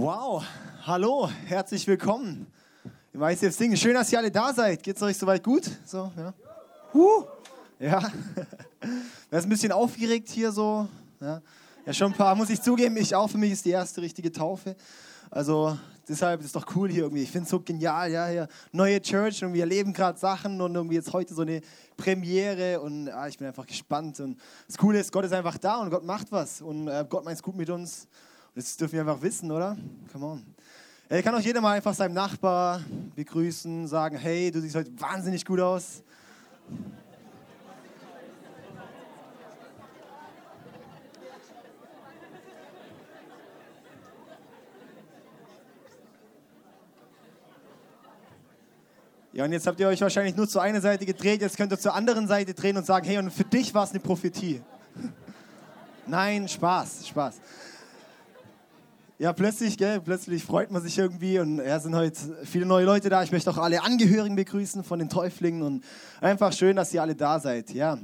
Wow, hallo, herzlich willkommen im ICF Singen. Schön, dass ihr alle da seid. Geht's euch soweit gut? So, ja. Huh. Ja. Wer ist ein bisschen aufgeregt hier so? Ja. ja, schon ein paar, muss ich zugeben, ich auch. Für mich ist die erste richtige Taufe. Also deshalb ist es doch cool hier irgendwie. Ich finde es so genial, ja, hier neue Church und wir erleben gerade Sachen und irgendwie jetzt heute so eine Premiere und ja, ich bin einfach gespannt. Und das Coole ist, Gott ist einfach da und Gott macht was und äh, Gott meint es gut mit uns. Das dürfen wir einfach wissen, oder? Come on. Er kann auch jeder mal einfach seinem Nachbar begrüßen, sagen, hey, du siehst heute wahnsinnig gut aus. Ja, und jetzt habt ihr euch wahrscheinlich nur zur einen Seite gedreht, jetzt könnt ihr zur anderen Seite drehen und sagen, hey, und für dich war es eine Prophetie. Nein, Spaß, Spaß. Ja, plötzlich, gell, plötzlich freut man sich irgendwie und ja, sind heute viele neue Leute da. Ich möchte auch alle Angehörigen begrüßen von den Täuflingen und einfach schön, dass ihr alle da seid. Ja,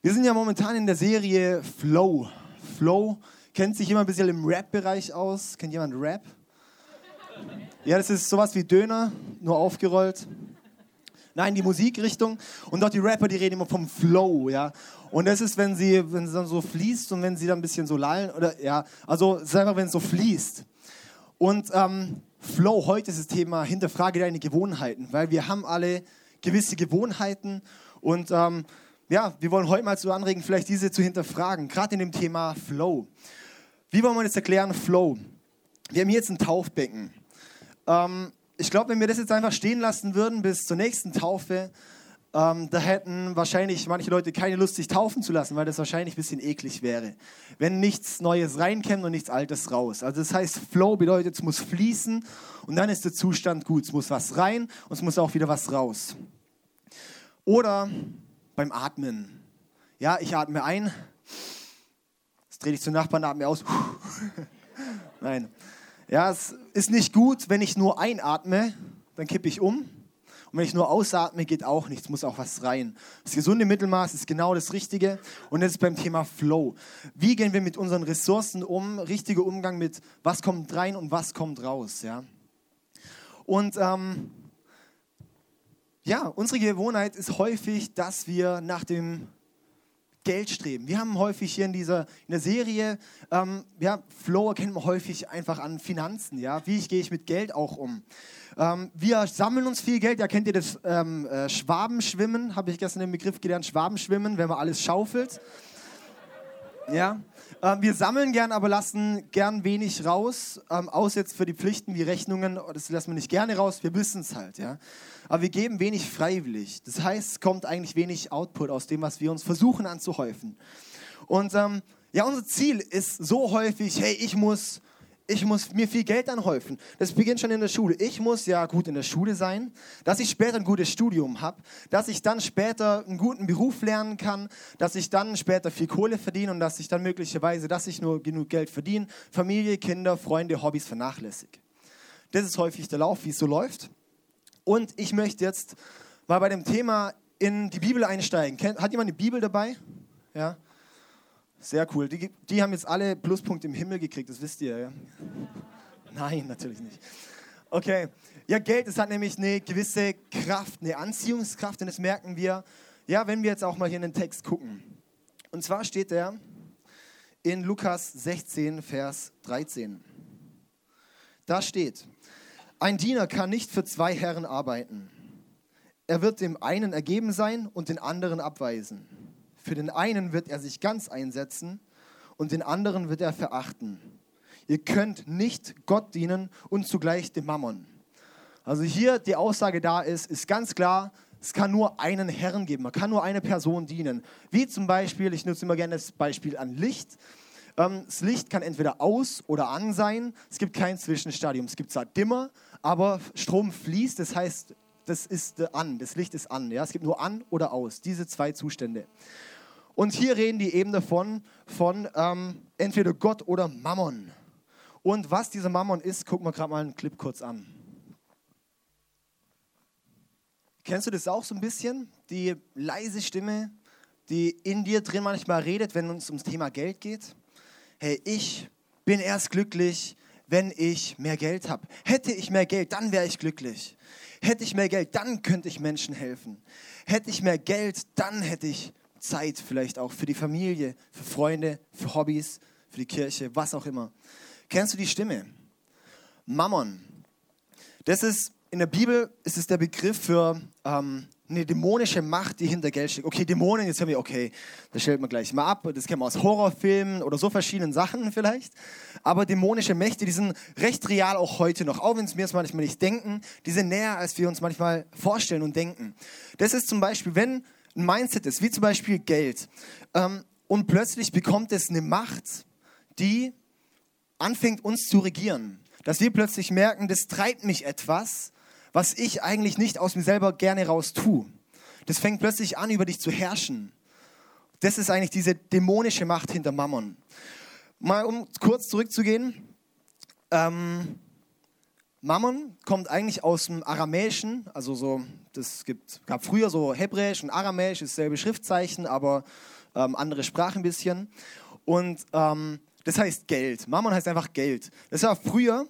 wir sind ja momentan in der Serie Flow. Flow kennt sich jemand ein bisschen im Rap-Bereich aus. Kennt jemand Rap? Ja, das ist sowas wie Döner, nur aufgerollt. Nein, die Musikrichtung. Und dort die Rapper, die reden immer vom Flow, ja. Und das ist, wenn sie, wenn sie dann so fließt und wenn sie dann ein bisschen so lallen, oder ja, also sag mal, wenn es so fließt. Und ähm, Flow, heute ist das Thema, hinterfrage deine Gewohnheiten, weil wir haben alle gewisse Gewohnheiten und ähm, ja, wir wollen heute mal zu anregen, vielleicht diese zu hinterfragen, gerade in dem Thema Flow. Wie wollen wir das erklären, Flow? Wir haben hier jetzt ein Taufbecken. Ähm, ich glaube, wenn wir das jetzt einfach stehen lassen würden bis zur nächsten Taufe, ähm, da hätten wahrscheinlich manche Leute keine Lust, sich taufen zu lassen, weil das wahrscheinlich ein bisschen eklig wäre. Wenn nichts Neues reinkommt und nichts Altes raus. Also das heißt, Flow bedeutet, es muss fließen und dann ist der Zustand gut. Es muss was rein und es muss auch wieder was raus. Oder beim Atmen. Ja, ich atme ein, jetzt drehe ich zum Nachbarn, atme aus. Nein. Ja, es ist nicht gut, wenn ich nur einatme, dann kippe ich um. Und wenn ich nur ausatme, geht auch nichts, muss auch was rein. Das gesunde Mittelmaß ist genau das Richtige. Und ist beim Thema Flow. Wie gehen wir mit unseren Ressourcen um? Richtiger Umgang mit, was kommt rein und was kommt raus. Ja? Und ähm, ja, unsere Gewohnheit ist häufig, dass wir nach dem Geld streben. Wir haben häufig hier in dieser in der Serie, ähm, ja, Flow erkennt man häufig einfach an Finanzen. Ja? Wie gehe ich mit Geld auch um? Ähm, wir sammeln uns viel Geld. Ja, kennt ihr das ähm, äh, Schwabenschwimmen? Habe ich gestern den Begriff gelernt, Schwabenschwimmen, wenn man alles schaufelt. Ja, ähm, wir sammeln gern, aber lassen gern wenig raus, ähm, aus jetzt für die Pflichten wie Rechnungen, das lassen wir nicht gerne raus, wir wissen es halt, ja. Aber wir geben wenig freiwillig. Das heißt, es kommt eigentlich wenig Output aus dem, was wir uns versuchen anzuhäufen. Und ähm, ja, unser Ziel ist so häufig, hey, ich muss ich muss mir viel Geld anhäufen. Das beginnt schon in der Schule. Ich muss ja gut in der Schule sein, dass ich später ein gutes Studium habe, dass ich dann später einen guten Beruf lernen kann, dass ich dann später viel Kohle verdiene und dass ich dann möglicherweise, dass ich nur genug Geld verdiene, Familie, Kinder, Freunde, Hobbys vernachlässige. Das ist häufig der Lauf, wie es so läuft. Und ich möchte jetzt mal bei dem Thema in die Bibel einsteigen. Hat jemand eine Bibel dabei? Ja. Sehr cool. Die, die haben jetzt alle Pluspunkte im Himmel gekriegt, das wisst ihr, ja? Nein, natürlich nicht. Okay. Ja, Geld, das hat nämlich eine gewisse Kraft, eine Anziehungskraft und das merken wir, ja, wenn wir jetzt auch mal hier in den Text gucken. Und zwar steht er in Lukas 16, Vers 13. Da steht, ein Diener kann nicht für zwei Herren arbeiten. Er wird dem einen ergeben sein und den anderen abweisen. Für den einen wird er sich ganz einsetzen und den anderen wird er verachten. Ihr könnt nicht Gott dienen und zugleich dem Mammon. Also hier die Aussage da ist, ist ganz klar, es kann nur einen Herrn geben, man kann nur eine Person dienen. Wie zum Beispiel, ich nutze immer gerne das Beispiel an Licht. Ähm, das Licht kann entweder aus oder an sein. Es gibt kein Zwischenstadium. Es gibt zwar Dimmer, aber Strom fließt, das heißt, das ist an, das Licht ist an. Ja? Es gibt nur an oder aus, diese zwei Zustände. Und hier reden die eben davon, von ähm, entweder Gott oder Mammon. Und was dieser Mammon ist, gucken wir gerade mal einen Clip kurz an. Kennst du das auch so ein bisschen? Die leise Stimme, die in dir drin manchmal redet, wenn es ums Thema Geld geht. Hey, ich bin erst glücklich, wenn ich mehr Geld habe. Hätte ich mehr Geld, dann wäre ich glücklich. Hätte ich mehr Geld, dann könnte ich Menschen helfen. Hätte ich mehr Geld, dann hätte ich Zeit vielleicht auch für die Familie, für Freunde, für Hobbys, für die Kirche, was auch immer. Kennst du die Stimme? Mammon. Das ist in der Bibel ist es der Begriff für ähm, eine dämonische Macht, die hinter Geld steckt. Okay, Dämonen, jetzt hören wir, okay, das stellt man gleich mal ab. Das kennen wir aus Horrorfilmen oder so verschiedenen Sachen vielleicht. Aber dämonische Mächte, die sind recht real auch heute noch. Auch wenn es mir es manchmal nicht denken, die sind näher, als wir uns manchmal vorstellen und denken. Das ist zum Beispiel, wenn ein Mindset ist, wie zum Beispiel Geld, ähm, und plötzlich bekommt es eine Macht, die anfängt uns zu regieren. Dass wir plötzlich merken, das treibt mich etwas, was ich eigentlich nicht aus mir selber gerne raus tue. Das fängt plötzlich an, über dich zu herrschen. Das ist eigentlich diese dämonische Macht hinter Mammon. Mal um kurz zurückzugehen. Ähm, Mammon kommt eigentlich aus dem Aramäischen, also so, das gibt, gab früher so Hebräisch und Aramäisch, dasselbe Schriftzeichen, aber ähm, andere Sprache ein bisschen. Und ähm, das heißt Geld. Mammon heißt einfach Geld. Das war früher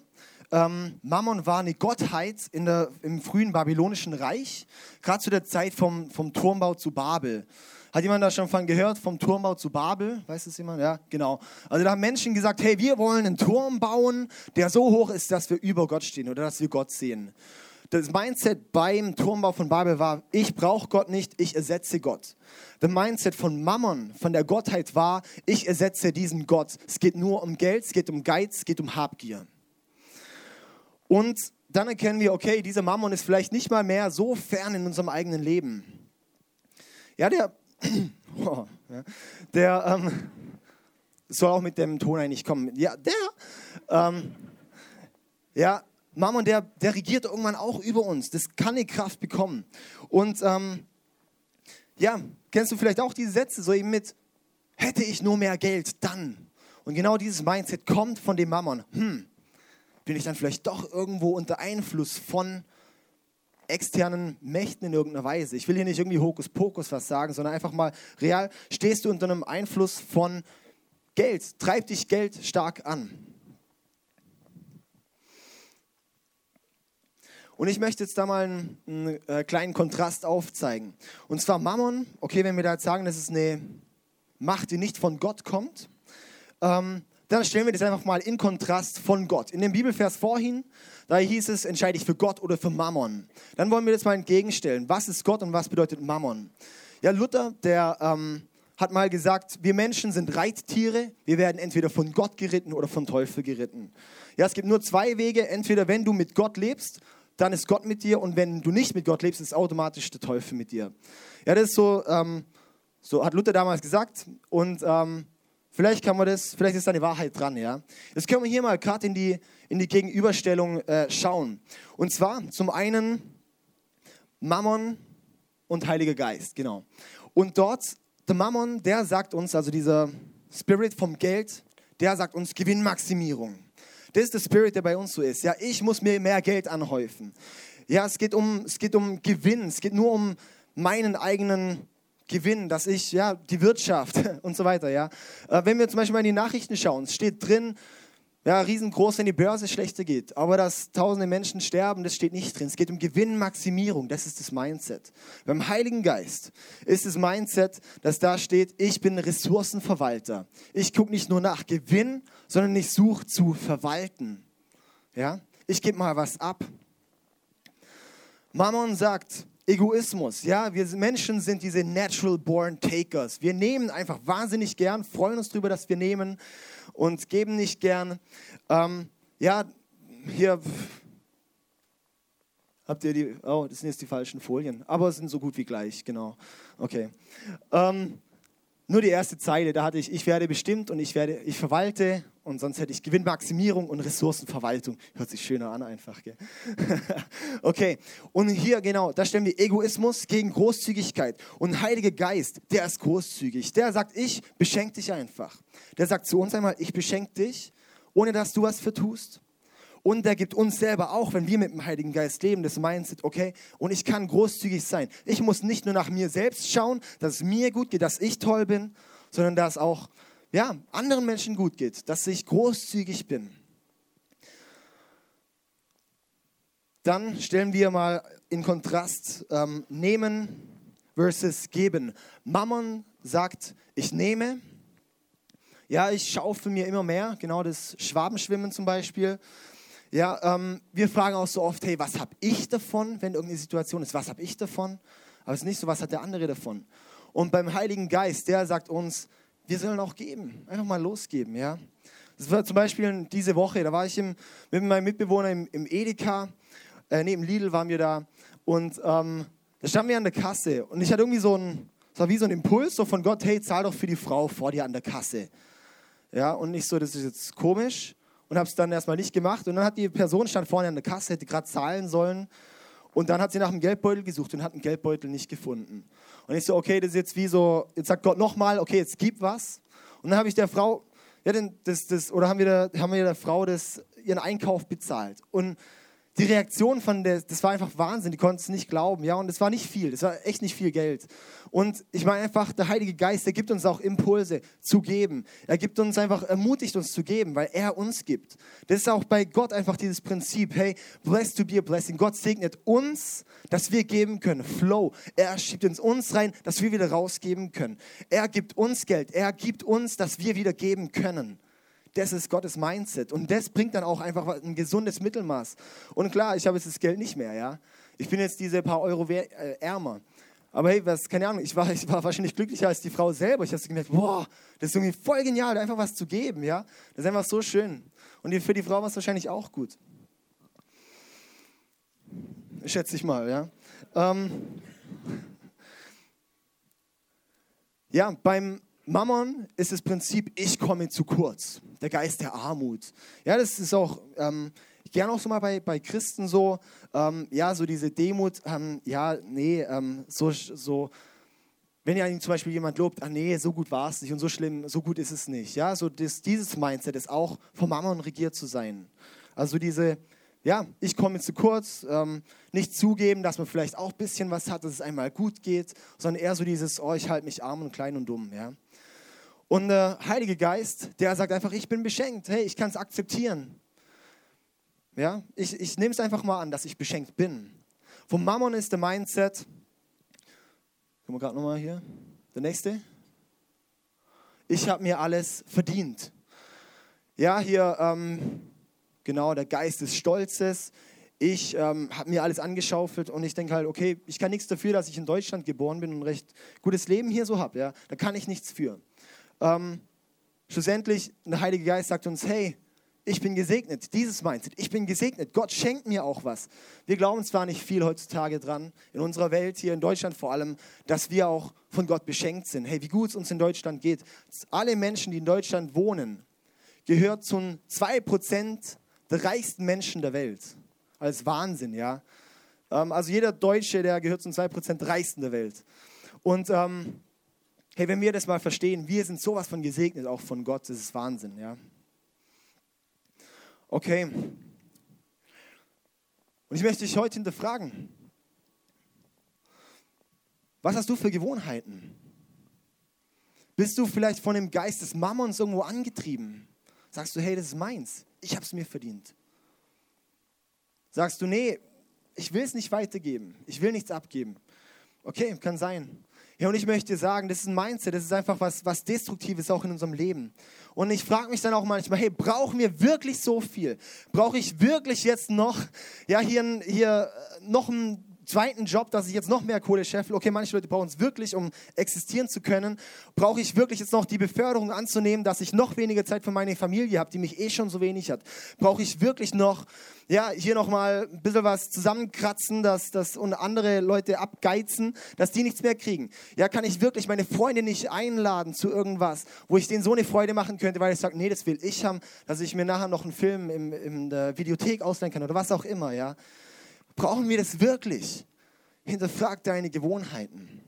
ähm, Mammon war eine Gottheit in der, im frühen babylonischen Reich, gerade zu der Zeit vom, vom Turmbau zu Babel. Hat jemand da schon von gehört, vom Turmbau zu Babel? Weiß das jemand? Ja, genau. Also da haben Menschen gesagt, hey, wir wollen einen Turm bauen, der so hoch ist, dass wir über Gott stehen oder dass wir Gott sehen. Das Mindset beim Turmbau von Babel war, ich brauche Gott nicht, ich ersetze Gott. Das Mindset von Mammon, von der Gottheit war, ich ersetze diesen Gott. Es geht nur um Geld, es geht um Geiz, es geht um Habgier. Und dann erkennen wir, okay, dieser Mammon ist vielleicht nicht mal mehr so fern in unserem eigenen Leben. Ja, der, der ähm, soll auch mit dem Ton eigentlich kommen. Ja, der, ähm, ja, Mammon, der, der regiert irgendwann auch über uns. Das kann eine Kraft bekommen. Und ähm, ja, kennst du vielleicht auch diese Sätze, so eben mit, hätte ich nur mehr Geld, dann. Und genau dieses Mindset kommt von dem Mammon. Hm, bin ich dann vielleicht doch irgendwo unter Einfluss von externen Mächten in irgendeiner Weise. Ich will hier nicht irgendwie Hokuspokus was sagen, sondern einfach mal real, stehst du unter einem Einfluss von Geld, treibt dich Geld stark an. Und ich möchte jetzt da mal einen, einen äh, kleinen Kontrast aufzeigen. Und zwar Mammon, okay, wenn wir da jetzt sagen, das ist eine Macht, die nicht von Gott kommt, ähm, dann stellen wir das einfach mal in Kontrast von Gott. In dem Bibelvers vorhin, da hieß es, entscheide ich für Gott oder für Mammon. Dann wollen wir das mal entgegenstellen. Was ist Gott und was bedeutet Mammon? Ja, Luther, der ähm, hat mal gesagt, wir Menschen sind Reittiere, wir werden entweder von Gott geritten oder vom Teufel geritten. Ja, es gibt nur zwei Wege, entweder wenn du mit Gott lebst, dann ist Gott mit dir und wenn du nicht mit Gott lebst, ist automatisch der Teufel mit dir. Ja, das ist so, ähm, so hat Luther damals gesagt und ähm, Vielleicht kann man das, vielleicht ist da eine Wahrheit dran, ja. Jetzt können wir hier mal gerade in die, in die Gegenüberstellung äh, schauen. Und zwar zum einen Mammon und Heiliger Geist, genau. Und dort, der Mammon, der sagt uns, also dieser Spirit vom Geld, der sagt uns Gewinnmaximierung. Das ist der Spirit, der bei uns so ist. Ja, ich muss mir mehr Geld anhäufen. Ja, es geht um, es geht um Gewinn, es geht nur um meinen eigenen Gewinn, dass ich, ja, die Wirtschaft und so weiter, ja. Äh, wenn wir zum Beispiel mal in die Nachrichten schauen, es steht drin, ja, riesengroß, wenn die Börse schlechter geht. Aber dass tausende Menschen sterben, das steht nicht drin. Es geht um Gewinnmaximierung, das ist das Mindset. Beim Heiligen Geist ist das Mindset, dass da steht, ich bin Ressourcenverwalter. Ich gucke nicht nur nach Gewinn, sondern ich suche zu verwalten. Ja, ich gebe mal was ab. Mammon sagt, Egoismus. Ja, wir Menschen sind diese natural born takers. Wir nehmen einfach wahnsinnig gern, freuen uns darüber, dass wir nehmen und geben nicht gern. Ähm, ja, hier habt ihr die, oh, das sind jetzt die falschen Folien, aber es sind so gut wie gleich, genau. Okay. Ähm, nur die erste Zeile, da hatte ich, ich werde bestimmt und ich werde, ich verwalte und sonst hätte ich Gewinnmaximierung und Ressourcenverwaltung. Hört sich schöner an einfach, gell? okay, und hier genau, da stellen wir Egoismus gegen Großzügigkeit. Und Heiliger Geist, der ist großzügig. Der sagt, ich beschenke dich einfach. Der sagt zu uns einmal, ich beschenke dich, ohne dass du was für tust. Und er gibt uns selber auch, wenn wir mit dem Heiligen Geist leben, das Mindset, okay, und ich kann großzügig sein. Ich muss nicht nur nach mir selbst schauen, dass es mir gut geht, dass ich toll bin, sondern dass auch ja, anderen Menschen gut geht, dass ich großzügig bin. dann stellen wir mal in Kontrast ähm, nehmen versus geben. Mammon sagt, ich nehme. Ja, ich schaufel mir immer mehr, genau das Schwabenschwimmen zum Beispiel. Ja, ähm, wir fragen auch so oft, hey, was habe ich davon, wenn irgendeine Situation ist, was habe ich davon? Aber es ist nicht so, was hat der andere davon? Und beim Heiligen Geist, der sagt uns, wir sollen auch geben, einfach mal losgeben, ja. Das war zum Beispiel diese Woche, da war ich im, mit meinem Mitbewohner im, im Edeka, äh, neben Lidl waren wir da und ähm, da standen wir an der Kasse und ich hatte irgendwie so ein, es war wie so ein Impuls so von Gott, hey, zahl doch für die Frau vor dir an der Kasse. Ja, und nicht so, das ist jetzt komisch und habe es dann erstmal nicht gemacht und dann hat die Person stand vorne an der Kasse, hätte gerade zahlen sollen und dann hat sie nach dem Geldbeutel gesucht und hat den Geldbeutel nicht gefunden. Und ich so, okay, das ist jetzt wie so, jetzt sagt Gott nochmal, okay, jetzt gib was. Und dann habe ich der Frau, ja, das, das, oder haben wir, der, haben wir der Frau das, ihren Einkauf bezahlt. Und die Reaktion von der, das war einfach Wahnsinn, die konnten es nicht glauben, ja, und es war nicht viel, das war echt nicht viel Geld. Und ich meine einfach, der Heilige Geist, der gibt uns auch Impulse zu geben. Er gibt uns einfach, ermutigt uns zu geben, weil er uns gibt. Das ist auch bei Gott einfach dieses Prinzip, hey, blessed to be a blessing. Gott segnet uns, dass wir geben können. Flow. Er schiebt uns uns rein, dass wir wieder rausgeben können. Er gibt uns Geld. Er gibt uns, dass wir wieder geben können. Das ist Gottes Mindset. Und das bringt dann auch einfach ein gesundes Mittelmaß. Und klar, ich habe jetzt das Geld nicht mehr, ja. Ich bin jetzt diese paar Euro äh, ärmer. Aber hey, was, keine Ahnung, ich war, ich war wahrscheinlich glücklicher als die Frau selber. Ich habe gemerkt, boah, das ist irgendwie voll genial, einfach was zu geben, ja. Das ist einfach so schön. Und für die Frau war es wahrscheinlich auch gut. Schätze ich mal, ja. Ähm, ja, beim Mammon ist das Prinzip, ich komme zu kurz der Geist der Armut. Ja, das ist auch ähm, gerne auch so mal bei, bei Christen so, ähm, ja, so diese Demut, ähm, ja, nee, ähm, so, so, wenn ja zum Beispiel jemand lobt, ah nee, so gut war es nicht und so schlimm, so gut ist es nicht. Ja, so das, dieses Mindset ist auch vom Mammon regiert zu sein. Also diese, ja, ich komme zu kurz, ähm, nicht zugeben, dass man vielleicht auch ein bisschen was hat, dass es einmal gut geht, sondern eher so dieses, oh, ich halte mich arm und klein und dumm, ja. Und der Heilige Geist, der sagt einfach, ich bin beschenkt. Hey, ich kann es akzeptieren. Ja, ich, ich nehme es einfach mal an, dass ich beschenkt bin. Vom Mammon ist der Mindset, gucken wir gerade nochmal hier, der nächste. Ich habe mir alles verdient. Ja, hier, ähm, genau, der Geist des Stolzes. Ich ähm, habe mir alles angeschaufelt und ich denke halt, okay, ich kann nichts dafür, dass ich in Deutschland geboren bin und ein recht gutes Leben hier so habe. Ja? Da kann ich nichts für. Ähm, schlussendlich, der Heilige Geist sagt uns, hey, ich bin gesegnet, dieses Mindset, ich bin gesegnet, Gott schenkt mir auch was. Wir glauben zwar nicht viel heutzutage dran, in unserer Welt, hier in Deutschland vor allem, dass wir auch von Gott beschenkt sind. Hey, wie gut es uns in Deutschland geht. Alle Menschen, die in Deutschland wohnen, gehört zu 2% der reichsten Menschen der Welt. Als Wahnsinn, ja. Ähm, also jeder Deutsche, der gehört zu 2% reichsten der Welt. Und ähm, Hey, wenn wir das mal verstehen, wir sind sowas von gesegnet, auch von Gott, das ist Wahnsinn, ja. Okay. Und ich möchte dich heute hinterfragen. Was hast du für Gewohnheiten? Bist du vielleicht von dem Geist des Mammons irgendwo angetrieben? Sagst du, hey, das ist meins, ich habe es mir verdient. Sagst du, nee, ich will es nicht weitergeben, ich will nichts abgeben. Okay, kann sein. Ja, und ich möchte sagen, das ist ein Mindset, das ist einfach was, was Destruktives auch in unserem Leben. Und ich frage mich dann auch manchmal, hey, brauchen wir wirklich so viel? Brauche ich wirklich jetzt noch, ja, hier, hier äh, noch ein zweiten Job, dass ich jetzt noch mehr Kohle scheffel. Okay, manche Leute brauchen es wirklich, um existieren zu können. Brauche ich wirklich jetzt noch die Beförderung anzunehmen, dass ich noch weniger Zeit für meine Familie habe, die mich eh schon so wenig hat? Brauche ich wirklich noch, ja, hier nochmal ein bisschen was zusammenkratzen, dass, dass und andere Leute abgeizen, dass die nichts mehr kriegen? Ja, kann ich wirklich meine Freunde nicht einladen zu irgendwas, wo ich denen so eine Freude machen könnte, weil ich sage, nee, das will ich haben, dass ich mir nachher noch einen Film im, in der Videothek ausleihen kann oder was auch immer, ja? Brauchen wir das wirklich? Hinterfrag deine Gewohnheiten.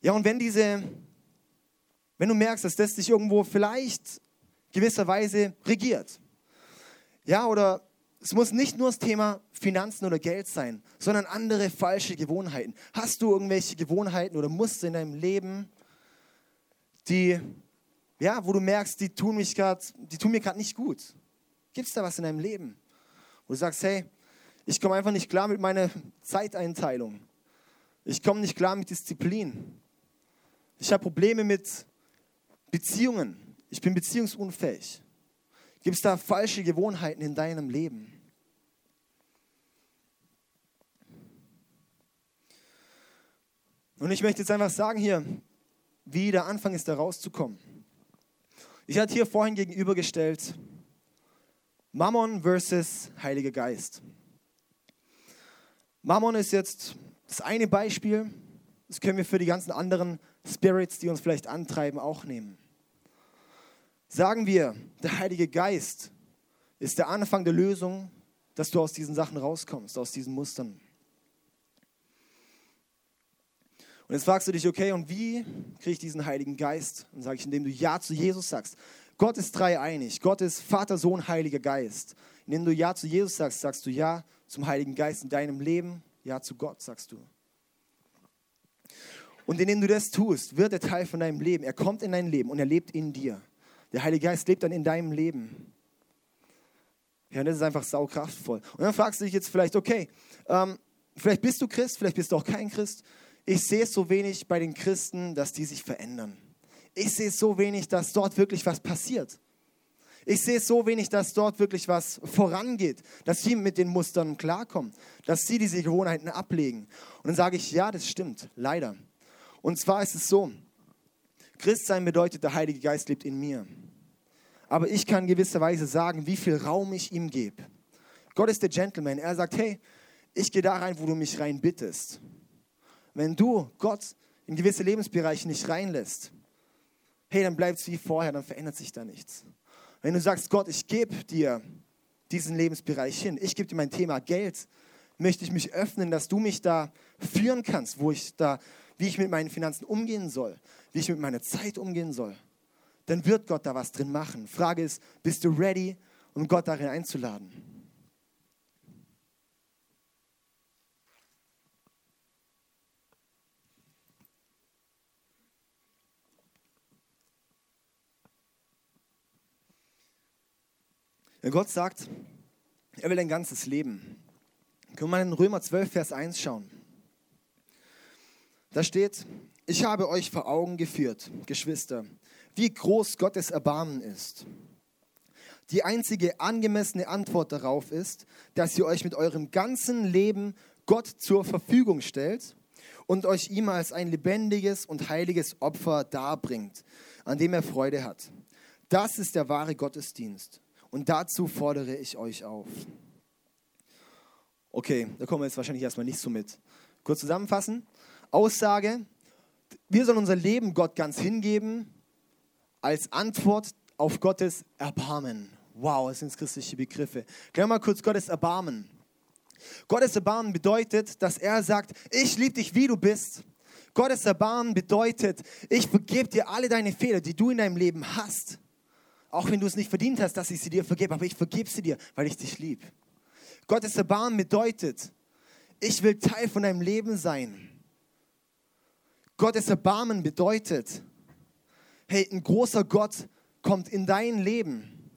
Ja, und wenn diese, wenn du merkst, dass das dich irgendwo vielleicht gewisserweise regiert, ja, oder es muss nicht nur das Thema Finanzen oder Geld sein, sondern andere falsche Gewohnheiten. Hast du irgendwelche Gewohnheiten oder Muster in deinem Leben, die, ja, wo du merkst, die tun, mich grad, die tun mir gerade nicht gut? Gibt es da was in deinem Leben? Wo du sagst, hey, ich komme einfach nicht klar mit meiner Zeiteinteilung. Ich komme nicht klar mit Disziplin. Ich habe Probleme mit Beziehungen. Ich bin beziehungsunfähig. Gibt es da falsche Gewohnheiten in deinem Leben? Und ich möchte jetzt einfach sagen hier, wie der Anfang ist, da rauszukommen. Ich hatte hier vorhin gegenübergestellt Mammon versus Heiliger Geist. Mammon ist jetzt das eine Beispiel, das können wir für die ganzen anderen Spirits, die uns vielleicht antreiben, auch nehmen. Sagen wir, der Heilige Geist ist der Anfang der Lösung, dass du aus diesen Sachen rauskommst, aus diesen Mustern. Und jetzt fragst du dich, okay, und wie kriege ich diesen Heiligen Geist? Und sage ich, indem du Ja zu Jesus sagst. Gott ist dreieinig. Gott ist Vater, Sohn, Heiliger Geist. Indem du Ja zu Jesus sagst, sagst du Ja zum Heiligen Geist in deinem Leben. Ja zu Gott, sagst du. Und indem du das tust, wird er Teil von deinem Leben. Er kommt in dein Leben und er lebt in dir. Der Heilige Geist lebt dann in deinem Leben. Ja, und das ist einfach saukraftvoll. Und dann fragst du dich jetzt vielleicht, okay, ähm, vielleicht bist du Christ, vielleicht bist du auch kein Christ. Ich sehe es so wenig bei den Christen, dass die sich verändern. Ich sehe so wenig, dass dort wirklich was passiert. Ich sehe so wenig, dass dort wirklich was vorangeht, dass sie mit den Mustern klarkommen, dass sie diese Gewohnheiten ablegen. Und dann sage ich, ja, das stimmt, leider. Und zwar ist es so, Christsein bedeutet, der Heilige Geist lebt in mir. Aber ich kann gewisserweise sagen, wie viel Raum ich ihm gebe. Gott ist der Gentleman. Er sagt, hey, ich gehe da rein, wo du mich rein bittest. Wenn du Gott in gewisse Lebensbereiche nicht reinlässt, hey, dann bleibt es wie vorher, dann verändert sich da nichts. Wenn du sagst, Gott, ich gebe dir diesen Lebensbereich hin, ich gebe dir mein Thema Geld, möchte ich mich öffnen, dass du mich da führen kannst, wo ich da, wie ich mit meinen Finanzen umgehen soll, wie ich mit meiner Zeit umgehen soll, dann wird Gott da was drin machen. Frage ist, bist du ready, um Gott darin einzuladen? Gott sagt, er will dein ganzes Leben, können wir mal in Römer 12, Vers 1 schauen. Da steht, ich habe euch vor Augen geführt, Geschwister, wie groß Gottes Erbarmen ist. Die einzige angemessene Antwort darauf ist, dass ihr euch mit eurem ganzen Leben Gott zur Verfügung stellt und euch ihm als ein lebendiges und heiliges Opfer darbringt, an dem er Freude hat. Das ist der wahre Gottesdienst. Und dazu fordere ich euch auf. Okay, da kommen wir jetzt wahrscheinlich erstmal nicht so mit. Kurz zusammenfassen. Aussage, wir sollen unser Leben Gott ganz hingeben als Antwort auf Gottes Erbarmen. Wow, das sind christliche Begriffe. Klären mal kurz Gottes Erbarmen. Gottes Erbarmen bedeutet, dass er sagt, ich liebe dich, wie du bist. Gottes Erbarmen bedeutet, ich vergebe dir alle deine Fehler, die du in deinem Leben hast. Auch wenn du es nicht verdient hast, dass ich sie dir vergebe, aber ich vergebe sie dir, weil ich dich liebe. Gottes Erbarmen bedeutet, ich will Teil von deinem Leben sein. Gottes Erbarmen bedeutet, hey, ein großer Gott kommt in dein Leben.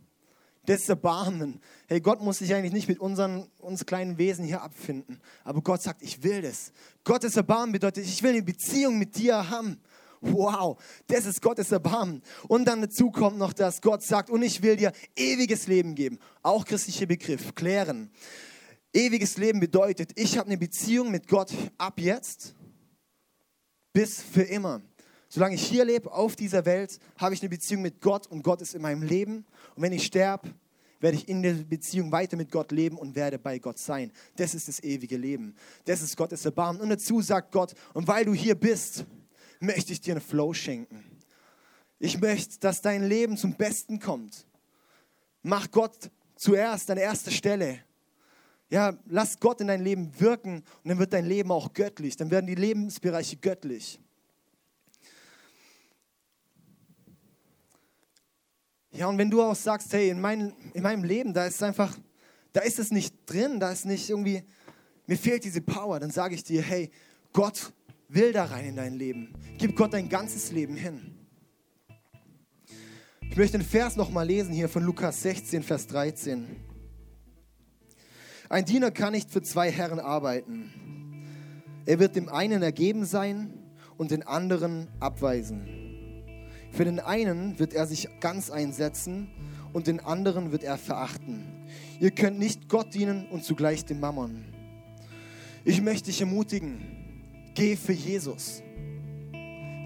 Das Erbarmen. Hey, Gott muss sich eigentlich nicht mit unseren, uns kleinen Wesen hier abfinden. Aber Gott sagt, ich will das. Gottes Erbarmen bedeutet, ich will eine Beziehung mit dir haben. Wow, das ist Gottes Erbarmen. Und dann dazu kommt noch, dass Gott sagt, und ich will dir ewiges Leben geben. Auch christlicher Begriff, klären. Ewiges Leben bedeutet, ich habe eine Beziehung mit Gott ab jetzt bis für immer. Solange ich hier lebe, auf dieser Welt, habe ich eine Beziehung mit Gott und Gott ist in meinem Leben. Und wenn ich sterbe, werde ich in der Beziehung weiter mit Gott leben und werde bei Gott sein. Das ist das ewige Leben. Das ist Gottes Erbarmen. Und dazu sagt Gott, und weil du hier bist, möchte ich dir einen Flow schenken. Ich möchte, dass dein Leben zum Besten kommt. Mach Gott zuerst an erster Stelle. Ja, lass Gott in dein Leben wirken und dann wird dein Leben auch göttlich. Dann werden die Lebensbereiche göttlich. Ja, und wenn du auch sagst, hey, in, mein, in meinem Leben, da ist einfach, da ist es nicht drin, da ist nicht irgendwie, mir fehlt diese Power, dann sage ich dir, hey, Gott will da rein in dein Leben. Gib Gott dein ganzes Leben hin. Ich möchte den Vers nochmal lesen hier von Lukas 16, Vers 13. Ein Diener kann nicht für zwei Herren arbeiten. Er wird dem einen ergeben sein und den anderen abweisen. Für den einen wird er sich ganz einsetzen und den anderen wird er verachten. Ihr könnt nicht Gott dienen und zugleich dem Mammon. Ich möchte dich ermutigen, geh für Jesus.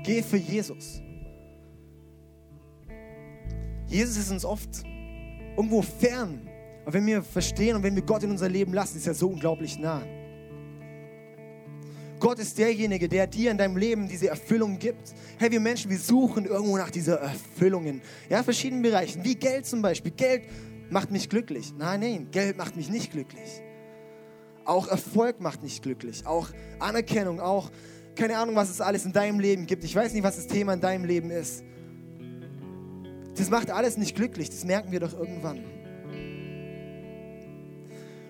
Geh für Jesus. Jesus ist uns oft irgendwo fern. Aber wenn wir verstehen und wenn wir Gott in unser Leben lassen, ist er so unglaublich nah. Gott ist derjenige, der dir in deinem Leben diese Erfüllung gibt. Hey, wir Menschen, wir suchen irgendwo nach dieser Erfüllung in ja, verschiedenen Bereichen, wie Geld zum Beispiel. Geld macht mich glücklich. Nein, nein, Geld macht mich nicht glücklich. Auch Erfolg macht mich glücklich. Auch Anerkennung, auch keine Ahnung, was es alles in deinem Leben gibt. Ich weiß nicht, was das Thema in deinem Leben ist. Das macht alles nicht glücklich, das merken wir doch irgendwann.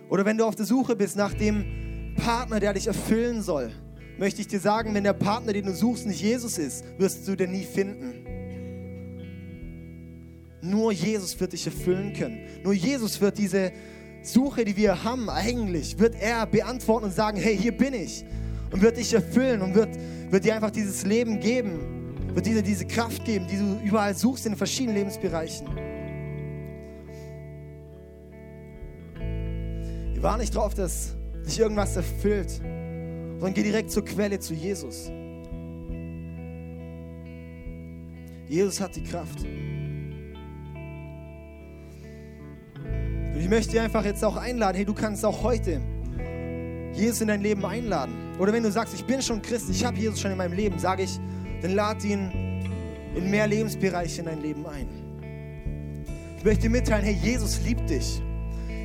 Oder wenn du auf der Suche bist nach dem Partner, der dich erfüllen soll, möchte ich dir sagen, wenn der Partner, den du suchst, nicht Jesus ist, wirst du den nie finden. Nur Jesus wird dich erfüllen können. Nur Jesus wird diese Suche, die wir haben, eigentlich, wird er beantworten und sagen, hey, hier bin ich. Und wird dich erfüllen und wird, wird dir einfach dieses Leben geben, wird dir diese Kraft geben, die du überall suchst in den verschiedenen Lebensbereichen. Wir waren nicht drauf, dass dich irgendwas erfüllt, sondern geh direkt zur Quelle, zu Jesus. Jesus hat die Kraft. Möchte dir einfach jetzt auch einladen, hey, du kannst auch heute Jesus in dein Leben einladen. Oder wenn du sagst, ich bin schon Christ, ich habe Jesus schon in meinem Leben, sage ich, dann lad ihn in mehr Lebensbereiche in dein Leben ein. Ich möchte dir mitteilen, hey, Jesus liebt dich.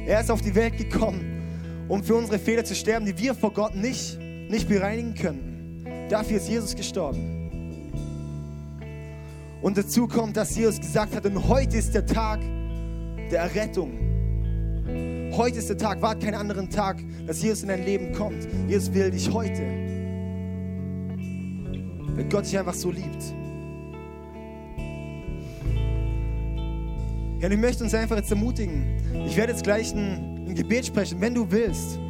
Er ist auf die Welt gekommen, um für unsere Fehler zu sterben, die wir vor Gott nicht, nicht bereinigen könnten. Dafür ist Jesus gestorben. Und dazu kommt, dass Jesus gesagt hat, und heute ist der Tag der Errettung. Heute ist der Tag, wart keinen anderen Tag, dass Jesus in dein Leben kommt. Jesus will dich heute. Wenn Gott dich einfach so liebt. Ja, und ich möchte uns einfach jetzt ermutigen. Ich werde jetzt gleich ein, ein Gebet sprechen, wenn du willst.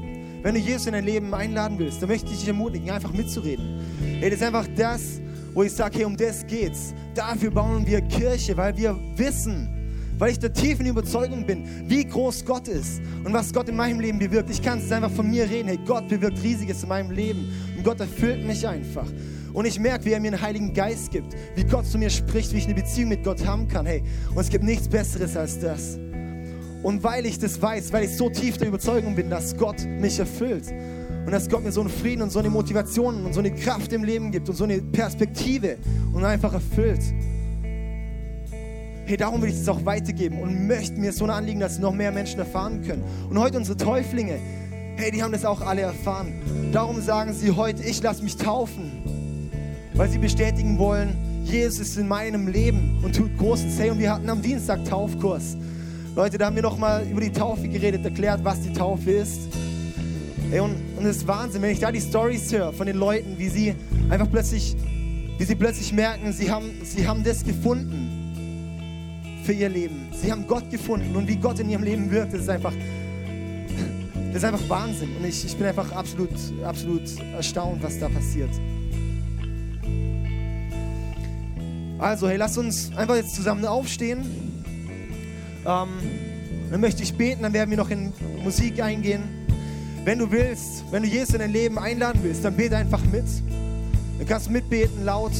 Wenn du Jesus in dein Leben einladen willst, dann möchte ich dich ermutigen, einfach mitzureden. Hey, das ist einfach das, wo ich sage, hey, um das geht's. Dafür bauen wir Kirche, weil wir wissen, weil ich der tiefen Überzeugung bin, wie groß Gott ist und was Gott in meinem Leben bewirkt. Ich kann es einfach von mir reden. Hey, Gott bewirkt Riesiges in meinem Leben und Gott erfüllt mich einfach. Und ich merke, wie er mir einen Heiligen Geist gibt, wie Gott zu mir spricht, wie ich eine Beziehung mit Gott haben kann. Hey, und es gibt nichts Besseres als das. Und weil ich das weiß, weil ich so tief der Überzeugung bin, dass Gott mich erfüllt und dass Gott mir so einen Frieden und so eine Motivation und so eine Kraft im Leben gibt und so eine Perspektive und einfach erfüllt. Hey, darum will ich es auch weitergeben und möchte mir so ein Anliegen, dass noch mehr Menschen erfahren können. Und heute unsere Täuflinge, hey, die haben das auch alle erfahren. Darum sagen sie heute, ich lasse mich taufen weil sie bestätigen wollen, Jesus ist in meinem Leben und tut Großes. Hey, und wir hatten am Dienstag Taufkurs. Leute, da haben wir nochmal über die Taufe geredet, erklärt, was die Taufe ist. Hey, und, und es ist Wahnsinn, wenn ich da die Stories höre von den Leuten, wie sie einfach plötzlich, wie sie plötzlich merken, sie haben, sie haben das gefunden für ihr Leben. Sie haben Gott gefunden und wie Gott in ihrem Leben wirkt, das ist einfach, das ist einfach Wahnsinn. Und ich, ich bin einfach absolut, absolut erstaunt, was da passiert. Also, hey, lass uns einfach jetzt zusammen aufstehen. Ähm, dann möchte ich beten, dann werden wir noch in Musik eingehen. Wenn du willst, wenn du Jesus in dein Leben einladen willst, dann bete einfach mit. Dann kannst du mitbeten laut.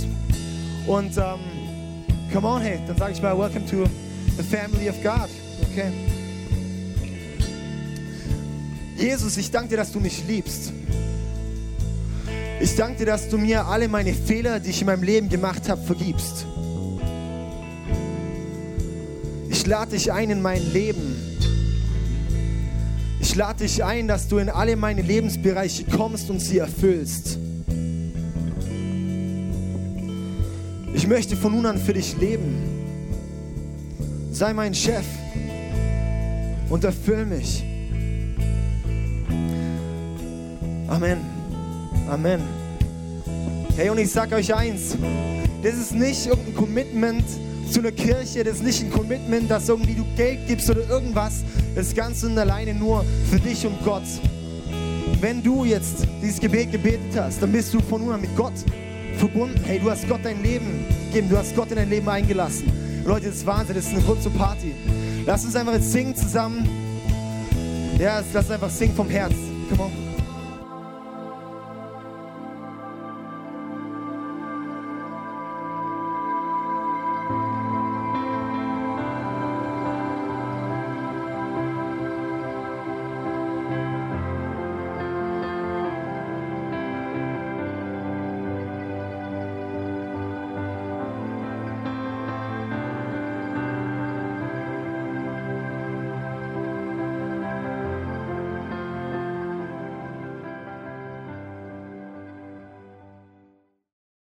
Und ähm, come on, hey, dann sage ich mal, welcome to the family of God. Okay? Jesus, ich danke dir, dass du mich liebst. Ich danke dir, dass du mir alle meine Fehler, die ich in meinem Leben gemacht habe, vergibst. Ich lade dich ein in mein Leben. Ich lade dich ein, dass du in alle meine Lebensbereiche kommst und sie erfüllst. Möchte von nun an für dich leben. Sei mein Chef und erfüll mich. Amen. Amen. Hey, und ich sag euch eins: Das ist nicht irgendein Commitment zu einer Kirche, das ist nicht ein Commitment, dass irgendwie du Geld gibst oder irgendwas. Das ist ganz und alleine nur für dich und Gott. Wenn du jetzt dieses Gebet gebetet hast, dann bist du von nun an mit Gott verbunden. Hey, du hast Gott dein Leben gegeben, du hast Gott in dein Leben eingelassen. Leute, das ist Wahnsinn, das ist ein Grund zur Party. Lass uns einfach jetzt singen zusammen. Ja, lass uns einfach singen vom Herz. Come on.